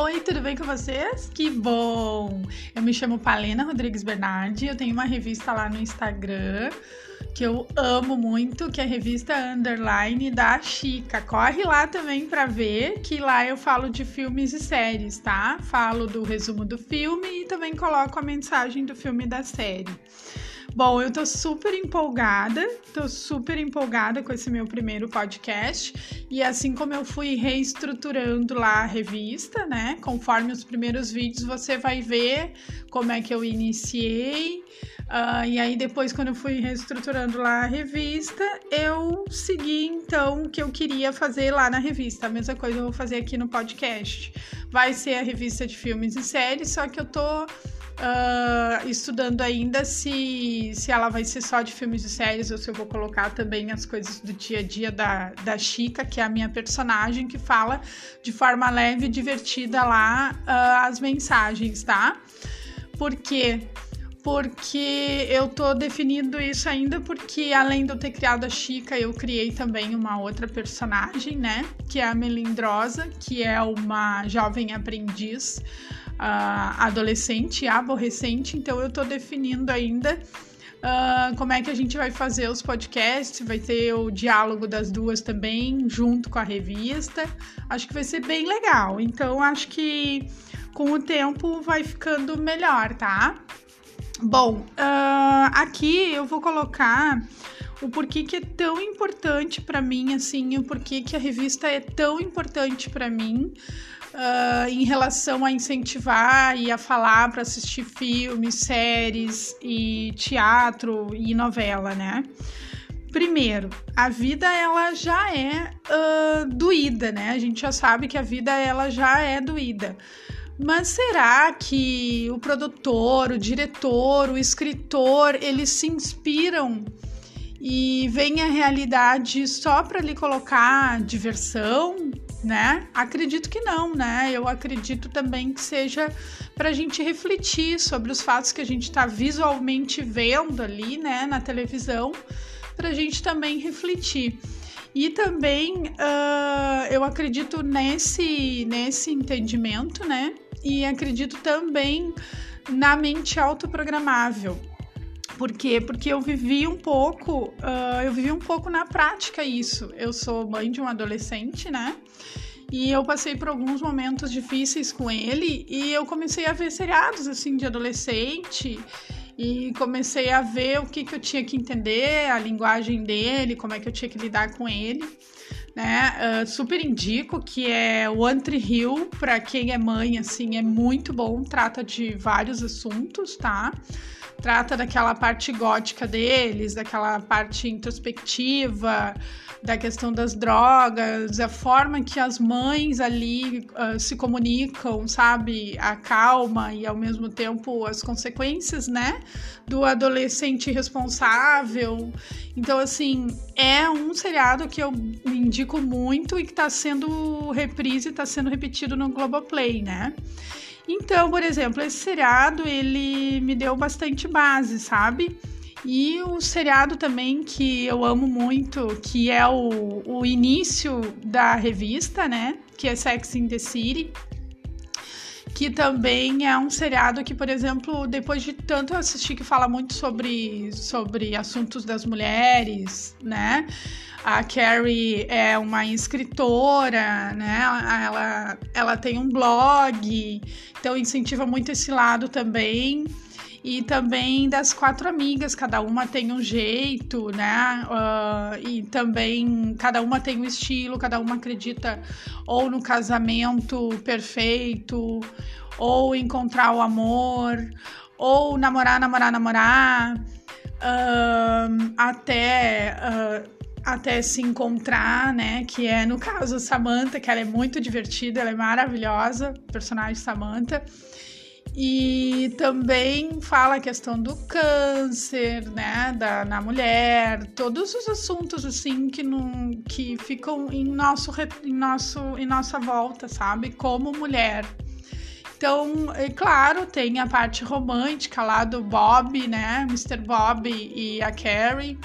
Oi, tudo bem com vocês? Que bom! Eu me chamo Palena Rodrigues Bernardi, eu tenho uma revista lá no Instagram que eu amo muito, que é a revista Underline da Chica. Corre lá também para ver que lá eu falo de filmes e séries, tá? Falo do resumo do filme e também coloco a mensagem do filme e da série. Bom, eu tô super empolgada, tô super empolgada com esse meu primeiro podcast. E assim como eu fui reestruturando lá a revista, né? Conforme os primeiros vídeos, você vai ver como é que eu iniciei. Uh, e aí, depois, quando eu fui reestruturando lá a revista, eu segui então o que eu queria fazer lá na revista. A mesma coisa eu vou fazer aqui no podcast. Vai ser a revista de filmes e séries, só que eu tô uh, estudando ainda se, se ela vai ser só de filmes e séries ou se eu vou colocar também as coisas do dia a dia da, da Chica, que é a minha personagem, que fala de forma leve e divertida lá uh, as mensagens, tá? Por quê? porque eu tô definindo isso ainda porque além de eu ter criado a Chica, eu criei também uma outra personagem, né, que é a Melindrosa, que é uma jovem aprendiz uh, adolescente, aborrecente, então eu tô definindo ainda Uh, como é que a gente vai fazer os podcasts, vai ter o diálogo das duas também, junto com a revista. Acho que vai ser bem legal. Então, acho que com o tempo vai ficando melhor, tá? Bom, uh, aqui eu vou colocar o porquê que é tão importante para mim, assim, o porquê que a revista é tão importante para mim uh, em relação a incentivar e a falar para assistir filmes, séries e teatro e novela, né? Primeiro, a vida ela já é uh, doída, né? A gente já sabe que a vida ela já é doída. Mas será que o produtor, o diretor, o escritor, eles se inspiram e veem a realidade só para lhe colocar diversão, né? Acredito que não, né? Eu acredito também que seja para a gente refletir sobre os fatos que a gente está visualmente vendo ali, né, na televisão, para a gente também refletir. E também uh, eu acredito nesse, nesse entendimento, né? E acredito também na mente autoprogramável. Por quê? Porque eu vivi um pouco, uh, eu vivi um pouco na prática isso. Eu sou mãe de um adolescente, né? E eu passei por alguns momentos difíceis com ele e eu comecei a ver seriados assim de adolescente e comecei a ver o que, que eu tinha que entender, a linguagem dele, como é que eu tinha que lidar com ele. Né? Uh, super indico que é o Hill para quem é mãe, assim, é muito bom, trata de vários assuntos, tá? Trata daquela parte gótica deles, daquela parte introspectiva, da questão das drogas, a forma que as mães ali uh, se comunicam, sabe? A calma e ao mesmo tempo as consequências, né? Do adolescente responsável. Então, assim, é um seriado que eu indico muito e que está sendo reprise, está sendo repetido no Globoplay, né? Então, por exemplo, esse seriado ele me deu bastante base, sabe? E o seriado também que eu amo muito, que é o, o início da revista, né? Que é Sex in the City. Que também é um seriado que, por exemplo, depois de tanto assistir que fala muito sobre, sobre assuntos das mulheres, né? A Carrie é uma escritora, né? Ela, ela tem um blog, então incentiva muito esse lado também. E também das quatro amigas, cada uma tem um jeito, né? Uh, e também cada uma tem um estilo, cada uma acredita ou no casamento perfeito, ou encontrar o amor, ou namorar, namorar, namorar, uh, até. Uh, até se encontrar, né? Que é, no caso, Samantha, que ela é muito divertida, ela é maravilhosa, personagem Samantha. E também fala a questão do câncer, né, da, na mulher, todos os assuntos assim que, não, que ficam em nosso, em nosso em nossa volta, sabe, como mulher. Então, é claro, tem a parte romântica lá do Bob, né, Mr. Bob e a Carrie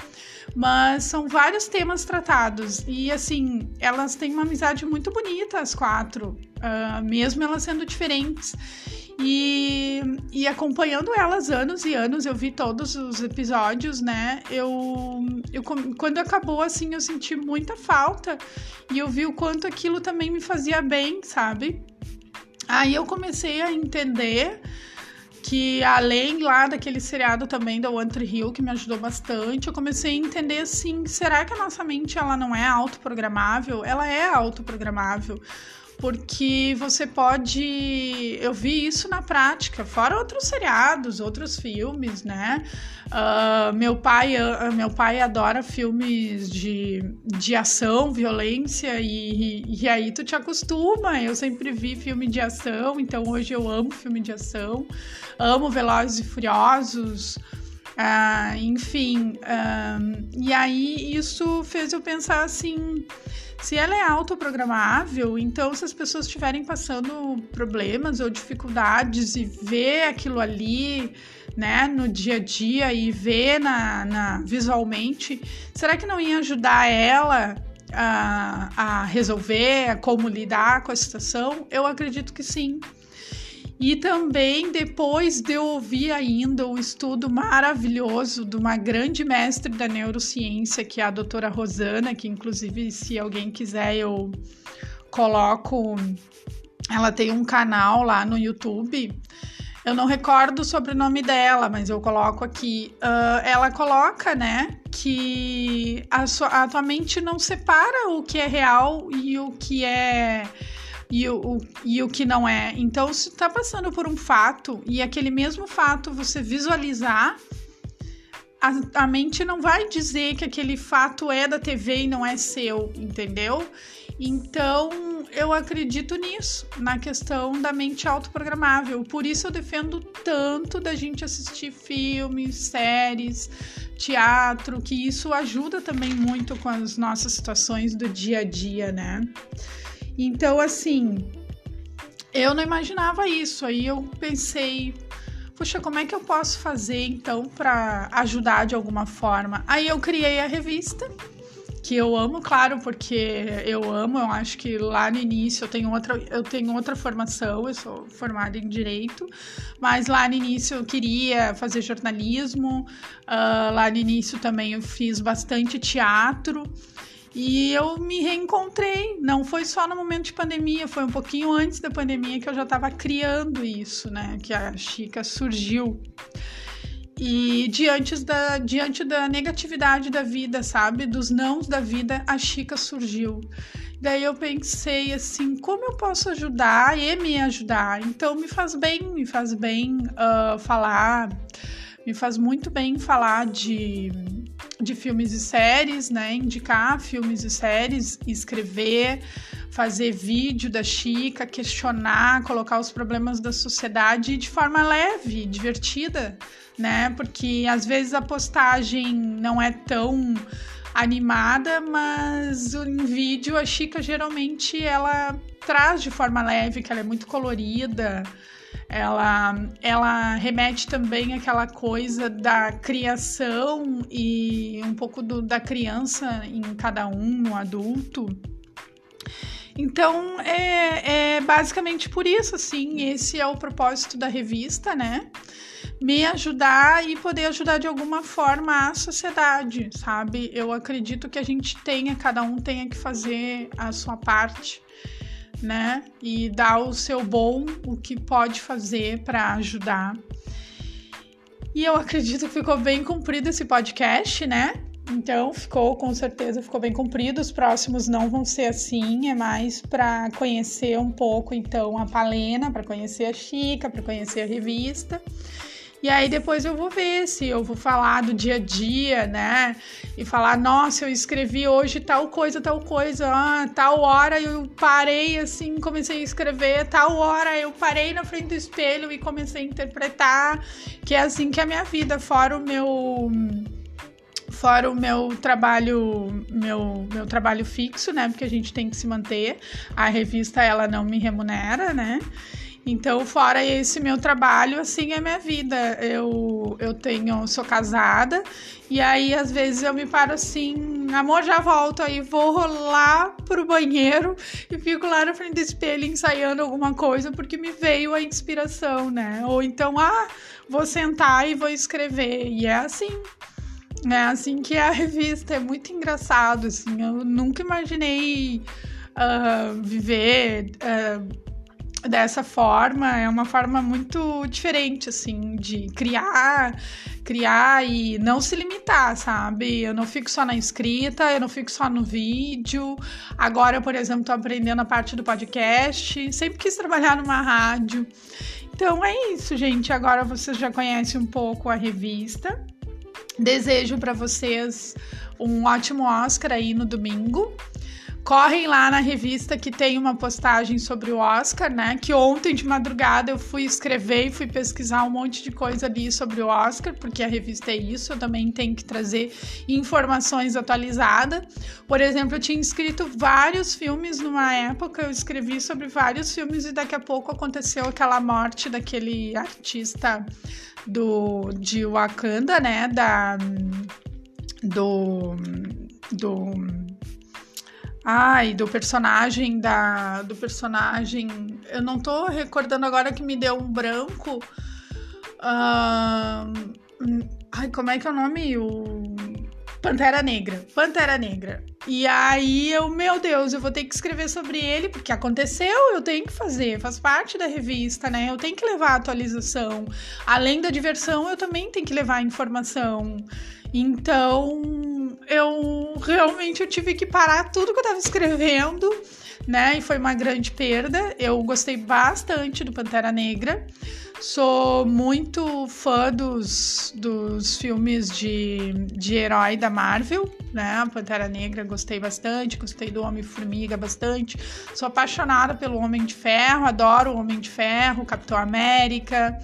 Mas são vários temas tratados. E assim, elas têm uma amizade muito bonita, as quatro, uh, mesmo elas sendo diferentes. E, e acompanhando elas anos e anos, eu vi todos os episódios, né? Eu, eu quando acabou assim, eu senti muita falta e eu vi o quanto aquilo também me fazia bem, sabe? Aí eu comecei a entender que além lá daquele seriado também da One Tree Hill que me ajudou bastante, eu comecei a entender assim, será que a nossa mente ela não é autoprogramável? Ela é autoprogramável porque você pode. Eu vi isso na prática, fora outros seriados, outros filmes, né? Uh, meu, pai, uh, meu pai adora filmes de, de ação, violência, e, e, e, aí tu te acostuma. Eu sempre vi filme de ação, então hoje eu amo filme de ação, amo Velozes e Furiosos. Uh, enfim, e aí isso fez eu pensar assim se ela é autoprogramável, então se as pessoas estiverem passando problemas ou dificuldades e ver aquilo ali, né, no dia a dia e ver na, na visualmente, será que não ia ajudar ela a, a resolver, a como lidar com a situação? Eu acredito que sim. E também depois de eu ouvir ainda o estudo maravilhoso de uma grande mestre da neurociência, que é a doutora Rosana, que inclusive se alguém quiser eu coloco, ela tem um canal lá no YouTube. Eu não recordo o sobrenome dela, mas eu coloco aqui. Uh, ela coloca, né, que a, sua, a tua mente não separa o que é real e o que é e o, e o que não é. Então, se está passando por um fato e aquele mesmo fato você visualizar, a, a, mente não vai dizer que aquele fato é da TV e não é seu, entendeu? Então, eu acredito nisso, na questão da mente autoprogramável. Por isso eu defendo tanto da gente assistir filmes, séries, teatro, que isso ajuda também muito com as nossas situações do dia a dia, né? Então, assim, eu não imaginava isso. Aí eu pensei, puxa, como é que eu posso fazer então para ajudar de alguma forma? Aí eu criei a revista, que eu amo, claro, porque eu amo. Eu acho que lá no início eu tenho outra, eu tenho outra formação, eu sou formada em direito, mas lá no início eu queria fazer jornalismo. Uh, lá no início também eu fiz bastante teatro. E eu me reencontrei. Não foi só no momento de pandemia, foi um pouquinho antes da pandemia que eu já estava criando isso, né? Que a Chica surgiu. E diante da, diante da negatividade da vida, sabe? Dos nãos da vida, a Chica surgiu. Daí eu pensei assim, como eu posso ajudar e me ajudar? Então me faz bem, me faz bem uh, falar, me faz muito bem falar de de filmes e séries, né? Indicar filmes e séries, escrever, fazer vídeo da Chica, questionar, colocar os problemas da sociedade de forma leve, divertida, né? Porque às vezes a postagem não é tão animada, mas em vídeo a Chica geralmente ela traz de forma leve, que ela é muito colorida ela, ela remete também àquela coisa da criação e um pouco do, da criança em cada um, no adulto. Então, é, é basicamente por isso, assim, esse é o propósito da revista, né? Me ajudar e poder ajudar de alguma forma a sociedade, sabe? Eu acredito que a gente tenha, cada um tenha que fazer a sua parte né? E dar o seu bom, o que pode fazer para ajudar. E eu acredito que ficou bem cumprido esse podcast, né? Então, ficou, com certeza, ficou bem cumprido. Os próximos não vão ser assim, é mais para conhecer um pouco, então, a Palena, para conhecer a Chica, para conhecer a revista. E aí depois eu vou ver se eu vou falar do dia a dia, né? E falar, nossa, eu escrevi hoje tal coisa, tal coisa, ah, tal hora eu parei assim, comecei a escrever, tal hora eu parei na frente do espelho e comecei a interpretar, que é assim que é a minha vida, fora o meu fora o meu trabalho, meu, meu trabalho fixo, né? Porque a gente tem que se manter. A revista ela não me remunera, né? Então, fora esse meu trabalho, assim é minha vida. Eu, eu tenho, sou casada, e aí às vezes eu me paro assim, amor, já volto, aí vou rolar pro banheiro e fico lá na frente do espelho ensaiando alguma coisa porque me veio a inspiração, né? Ou então, ah, vou sentar e vou escrever. E é assim. É assim que é a revista, é muito engraçado, assim, eu nunca imaginei uh, viver uh, dessa forma, é uma forma muito diferente, assim, de criar, criar e não se limitar, sabe? Eu não fico só na escrita, eu não fico só no vídeo. Agora, por exemplo, tô aprendendo a parte do podcast, sempre quis trabalhar numa rádio. Então é isso, gente. Agora vocês já conhecem um pouco a revista. Desejo para vocês um ótimo Oscar aí no domingo. Correm lá na revista que tem uma postagem sobre o Oscar, né? Que ontem de madrugada eu fui escrever e fui pesquisar um monte de coisa ali sobre o Oscar, porque a revista é isso, eu também tenho que trazer informações atualizadas. Por exemplo, eu tinha escrito vários filmes numa época, eu escrevi sobre vários filmes e daqui a pouco aconteceu aquela morte daquele artista do de Wakanda, né? Da do do Ai, do personagem da do personagem, eu não tô recordando agora que me deu um branco. Uh, ai, como é que é o nome? O Pantera Negra. Pantera Negra. E aí eu, meu Deus, eu vou ter que escrever sobre ele, porque aconteceu, eu tenho que fazer, faz parte da revista, né? Eu tenho que levar a atualização. Além da diversão, eu também tenho que levar a informação. Então, eu realmente eu tive que parar tudo que eu tava escrevendo, né? E foi uma grande perda. Eu gostei bastante do Pantera Negra. Sou muito fã dos, dos filmes de, de herói da Marvel, né? Pantera Negra gostei bastante, gostei do Homem-Formiga bastante. Sou apaixonada pelo Homem de Ferro, adoro o Homem de Ferro, Capitão América.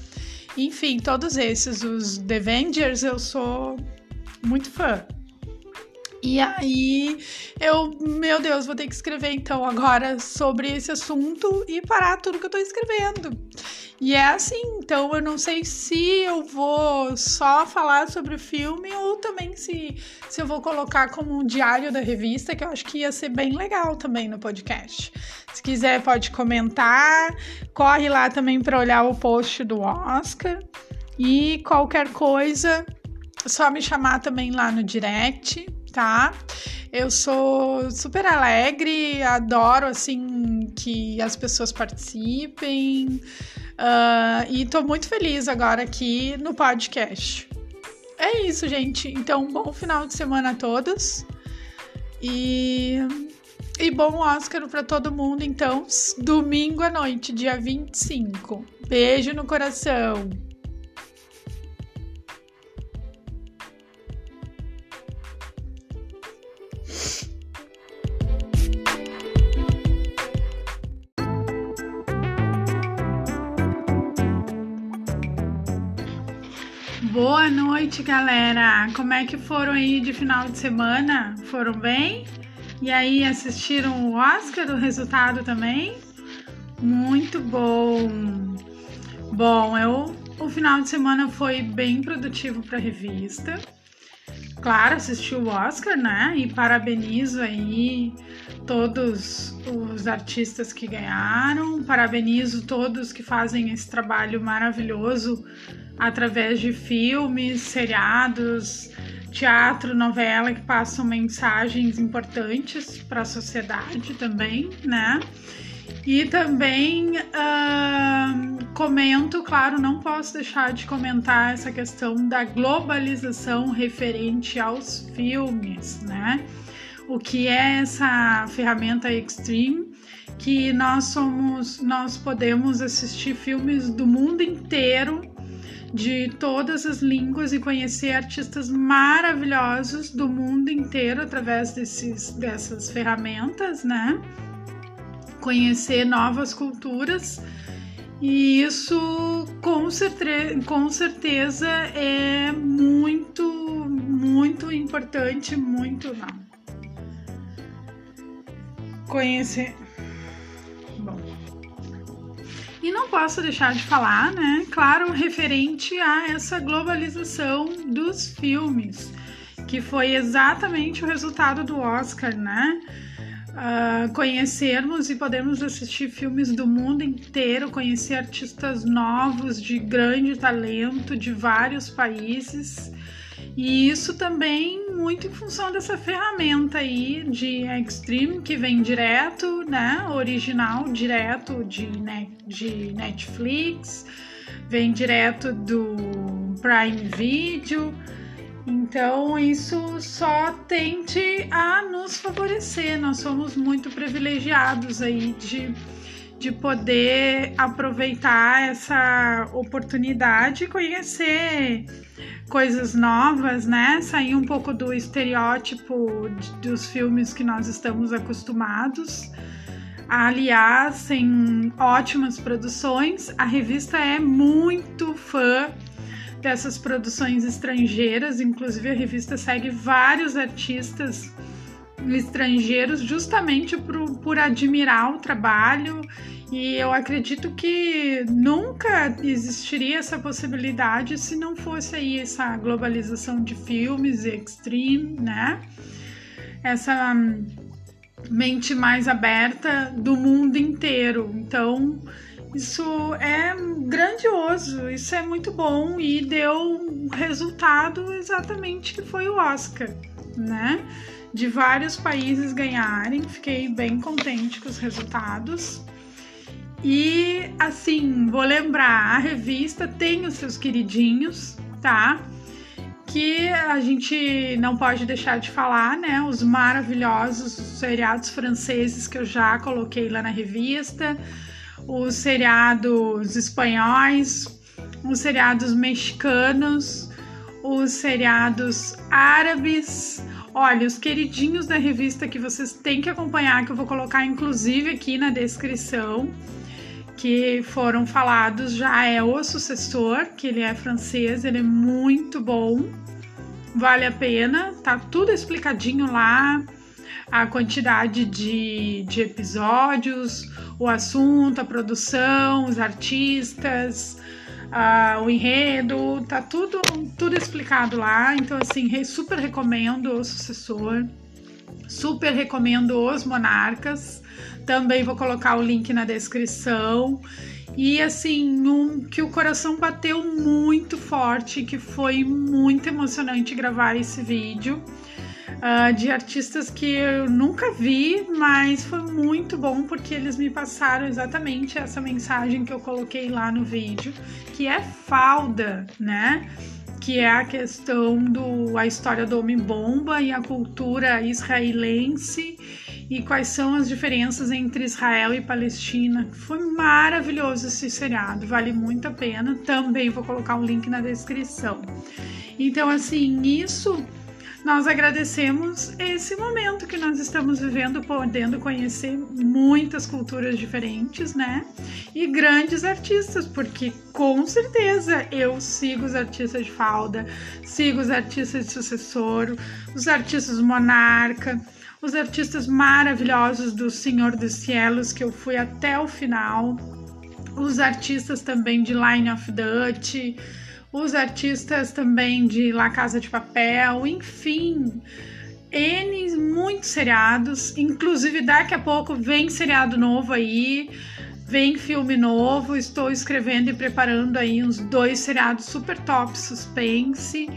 Enfim, todos esses, os The Avengers, eu sou muito fã. E aí eu, meu Deus, vou ter que escrever então agora sobre esse assunto e parar tudo que eu tô escrevendo. E é assim, então eu não sei se eu vou só falar sobre o filme ou também se, se eu vou colocar como um diário da revista, que eu acho que ia ser bem legal também no podcast. Se quiser, pode comentar. Corre lá também para olhar o post do Oscar. E qualquer coisa, só me chamar também lá no direct tá? Eu sou super alegre, adoro assim que as pessoas participem uh, e tô muito feliz agora aqui no podcast. É isso, gente. Então, bom final de semana a todos e e bom Oscar para todo mundo. Então, domingo à noite, dia 25. Beijo no coração. Boa noite, galera! Como é que foram aí de final de semana? Foram bem? E aí, assistiram o Oscar, o resultado também? Muito bom! Bom, eu, o final de semana foi bem produtivo para a revista. Claro, assisti o Oscar, né? E parabenizo aí todos os artistas que ganharam, parabenizo todos que fazem esse trabalho maravilhoso através de filmes, seriados, teatro, novela que passam mensagens importantes para a sociedade também, né? E também uh, comento, claro, não posso deixar de comentar essa questão da globalização referente aos filmes, né? O que é essa ferramenta Extreme? Que nós somos, nós podemos assistir filmes do mundo inteiro de todas as línguas e conhecer artistas maravilhosos do mundo inteiro através desses, dessas ferramentas, né? Conhecer novas culturas. E isso com, certe com certeza é muito, muito importante, muito não. Conhecer. E não posso deixar de falar, né? Claro, referente a essa globalização dos filmes, que foi exatamente o resultado do Oscar, né? Uh, conhecermos e podermos assistir filmes do mundo inteiro, conhecer artistas novos de grande talento de vários países e isso também muito em função dessa ferramenta aí de Extreme que vem direto, né? Original, direto de, de Netflix, vem direto do Prime Video. Então, isso só tende a nos favorecer. Nós somos muito privilegiados aí de, de poder aproveitar essa oportunidade e conhecer coisas novas, né? Sair um pouco do estereótipo dos filmes que nós estamos acostumados. Aliás, em ótimas produções, a revista é muito fã dessas produções estrangeiras, inclusive a revista segue vários artistas estrangeiros justamente por, por admirar o trabalho e eu acredito que nunca existiria essa possibilidade se não fosse aí essa globalização de filmes extreme, né? Essa mente mais aberta do mundo inteiro. Então, isso é grandioso, isso é muito bom e deu um resultado exatamente que foi o Oscar, né? De vários países ganharem, fiquei bem contente com os resultados. E assim, vou lembrar, a revista tem os seus queridinhos, tá? Que a gente não pode deixar de falar, né? Os maravilhosos seriados franceses que eu já coloquei lá na revista, os seriados espanhóis, os seriados mexicanos, os seriados árabes. Olha, os queridinhos da revista que vocês têm que acompanhar, que eu vou colocar inclusive aqui na descrição que foram falados já é O Sucessor, que ele é francês, ele é muito bom, vale a pena, tá tudo explicadinho lá, a quantidade de, de episódios, o assunto, a produção, os artistas, uh, o enredo, tá tudo, tudo explicado lá. Então, assim, super recomendo o sucessor, super recomendo os monarcas. Também vou colocar o link na descrição. E assim, um que o coração bateu muito forte, que foi muito emocionante gravar esse vídeo. Uh, de artistas que eu nunca vi, mas foi muito bom porque eles me passaram exatamente essa mensagem que eu coloquei lá no vídeo, que é falda, né? Que é a questão do a história do homem bomba e a cultura israelense e quais são as diferenças entre Israel e Palestina. Foi maravilhoso esse seriado, vale muito a pena. Também vou colocar um link na descrição. Então, assim, isso nós agradecemos esse momento que nós estamos vivendo, podendo conhecer muitas culturas diferentes, né? E grandes artistas, porque com certeza eu sigo os artistas de falda, sigo os artistas de sucessor, os artistas monarca os artistas maravilhosos do Senhor dos Cielos, que eu fui até o final, os artistas também de Line of Dutch, os artistas também de La Casa de Papel, enfim, N muitos seriados, inclusive daqui a pouco vem seriado novo aí, vem filme novo, estou escrevendo e preparando aí uns dois seriados super top suspense.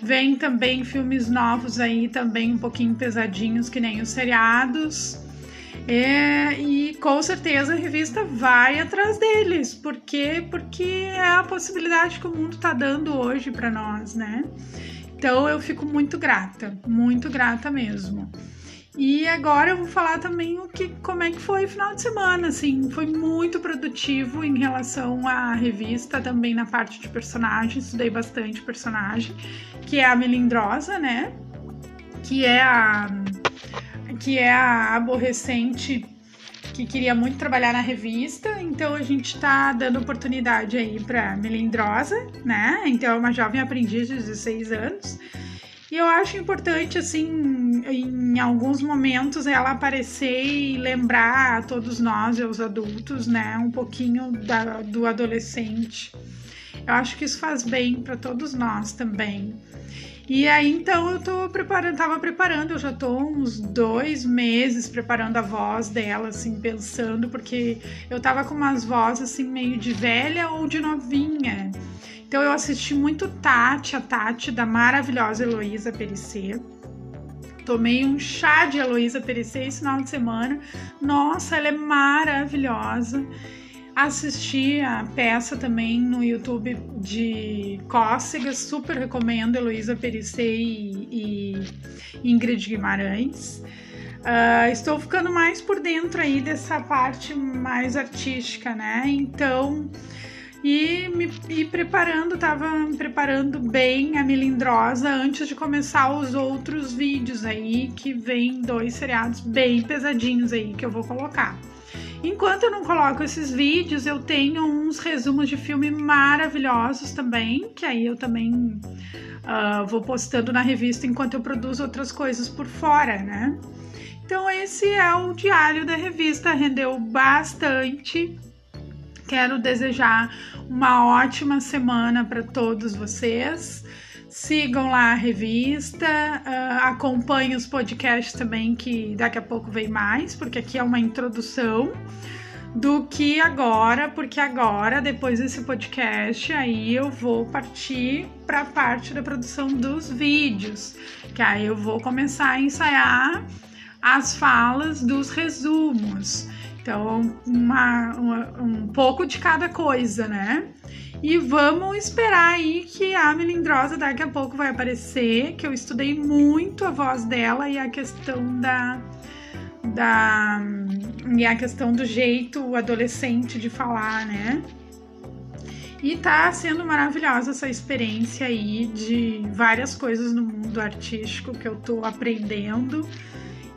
Vem também filmes novos aí, também um pouquinho pesadinhos, que nem os seriados. É, e com certeza a revista vai atrás deles, porque porque é a possibilidade que o mundo está dando hoje para nós, né? Então eu fico muito grata, muito grata mesmo. E agora eu vou falar também o que, como é que foi o final de semana, assim, foi muito produtivo em relação à revista, também na parte de personagem, estudei bastante personagem, que é a Melindrosa, né? Que é a que é a aborrecente que queria muito trabalhar na revista, então a gente tá dando oportunidade aí para Melindrosa, né? Então é uma jovem aprendiz de 16 anos E eu acho importante, assim, em alguns momentos ela aparecer e lembrar a todos nós, os adultos, né, um pouquinho da, do adolescente. Eu acho que isso faz bem para todos nós também. E aí, então, eu tô preparando, tava preparando, eu já tô uns dois meses preparando a voz dela, assim, pensando, porque eu tava com umas vozes, assim, meio de velha ou de novinha. Então, eu assisti muito Tati, a Tati, da maravilhosa Heloísa Perissé. Tomei um chá de Heloísa Perissé esse final de semana. Nossa, ela é maravilhosa assisti a peça também no YouTube de Cócegas, super recomendo, Heloísa Perissé e, e Ingrid Guimarães. Uh, estou ficando mais por dentro aí dessa parte mais artística, né? Então, e me e preparando, tava me preparando bem a melindrosa antes de começar os outros vídeos aí, que vem dois seriados bem pesadinhos aí que eu vou colocar. Enquanto eu não coloco esses vídeos, eu tenho uns resumos de filme maravilhosos também, que aí eu também uh, vou postando na revista enquanto eu produzo outras coisas por fora, né? Então esse é o diário da revista, rendeu bastante. Quero desejar uma ótima semana para todos vocês. Sigam lá a revista, uh, acompanhem os podcasts também, que daqui a pouco vem mais, porque aqui é uma introdução do que agora, porque agora, depois desse podcast, aí eu vou partir para a parte da produção dos vídeos, que aí eu vou começar a ensaiar as falas dos resumos. Então, uma, uma, um pouco de cada coisa, né? E vamos esperar aí que a melindrosa daqui a pouco vai aparecer, que eu estudei muito a voz dela e a questão da da e a questão do jeito adolescente de falar, né? E tá sendo maravilhosa essa experiência aí de várias coisas no mundo artístico que eu tô aprendendo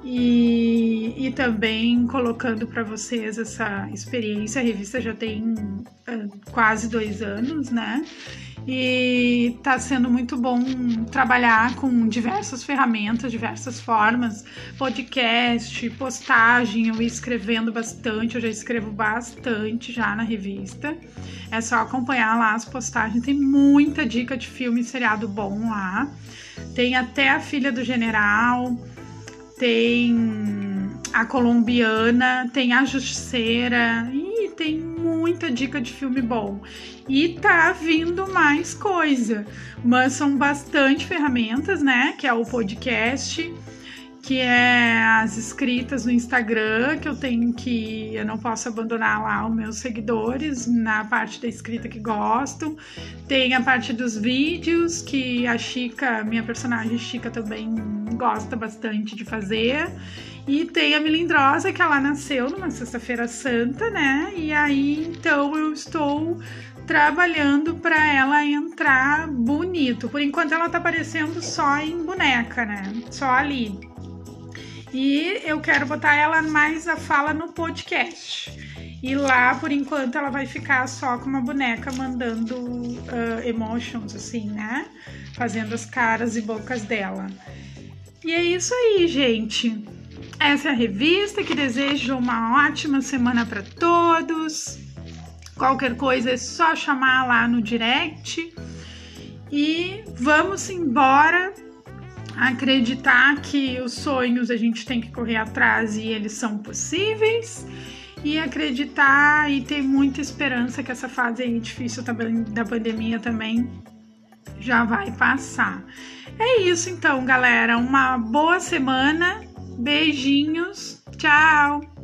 e, e também colocando para vocês essa experiência. A revista já tem uh, quase dois anos, né? E está sendo muito bom trabalhar com diversas ferramentas, diversas formas, podcast, postagem, eu escrevendo bastante, eu já escrevo bastante já na revista. É só acompanhar lá as postagens, tem muita dica de filme e seriado bom lá. Tem até a filha do general, tem a colombiana, tem a justiceira e tem muita dica de filme bom. E tá vindo mais coisa, mas são bastante ferramentas, né? Que é o podcast, que é as escritas no Instagram, que eu tenho que. Eu não posso abandonar lá os meus seguidores na parte da escrita que gostam. Tem a parte dos vídeos, que a Chica, minha personagem Chica, também gosta bastante de fazer. E tem a Melindrosa, que ela nasceu numa sexta-feira santa, né? E aí então eu estou trabalhando para ela entrar bonito. Por enquanto ela tá aparecendo só em boneca, né? Só ali. E eu quero botar ela mais a fala no podcast. E lá, por enquanto, ela vai ficar só com uma boneca mandando uh, emotions, assim, né? Fazendo as caras e bocas dela. E é isso aí, gente. Essa é a revista que desejo uma ótima semana para todos. Qualquer coisa é só chamar lá no direct. E vamos embora acreditar que os sonhos a gente tem que correr atrás e eles são possíveis. E acreditar e ter muita esperança que essa fase aí difícil da pandemia também já vai passar. É isso então, galera. Uma boa semana. Beijinhos. Tchau.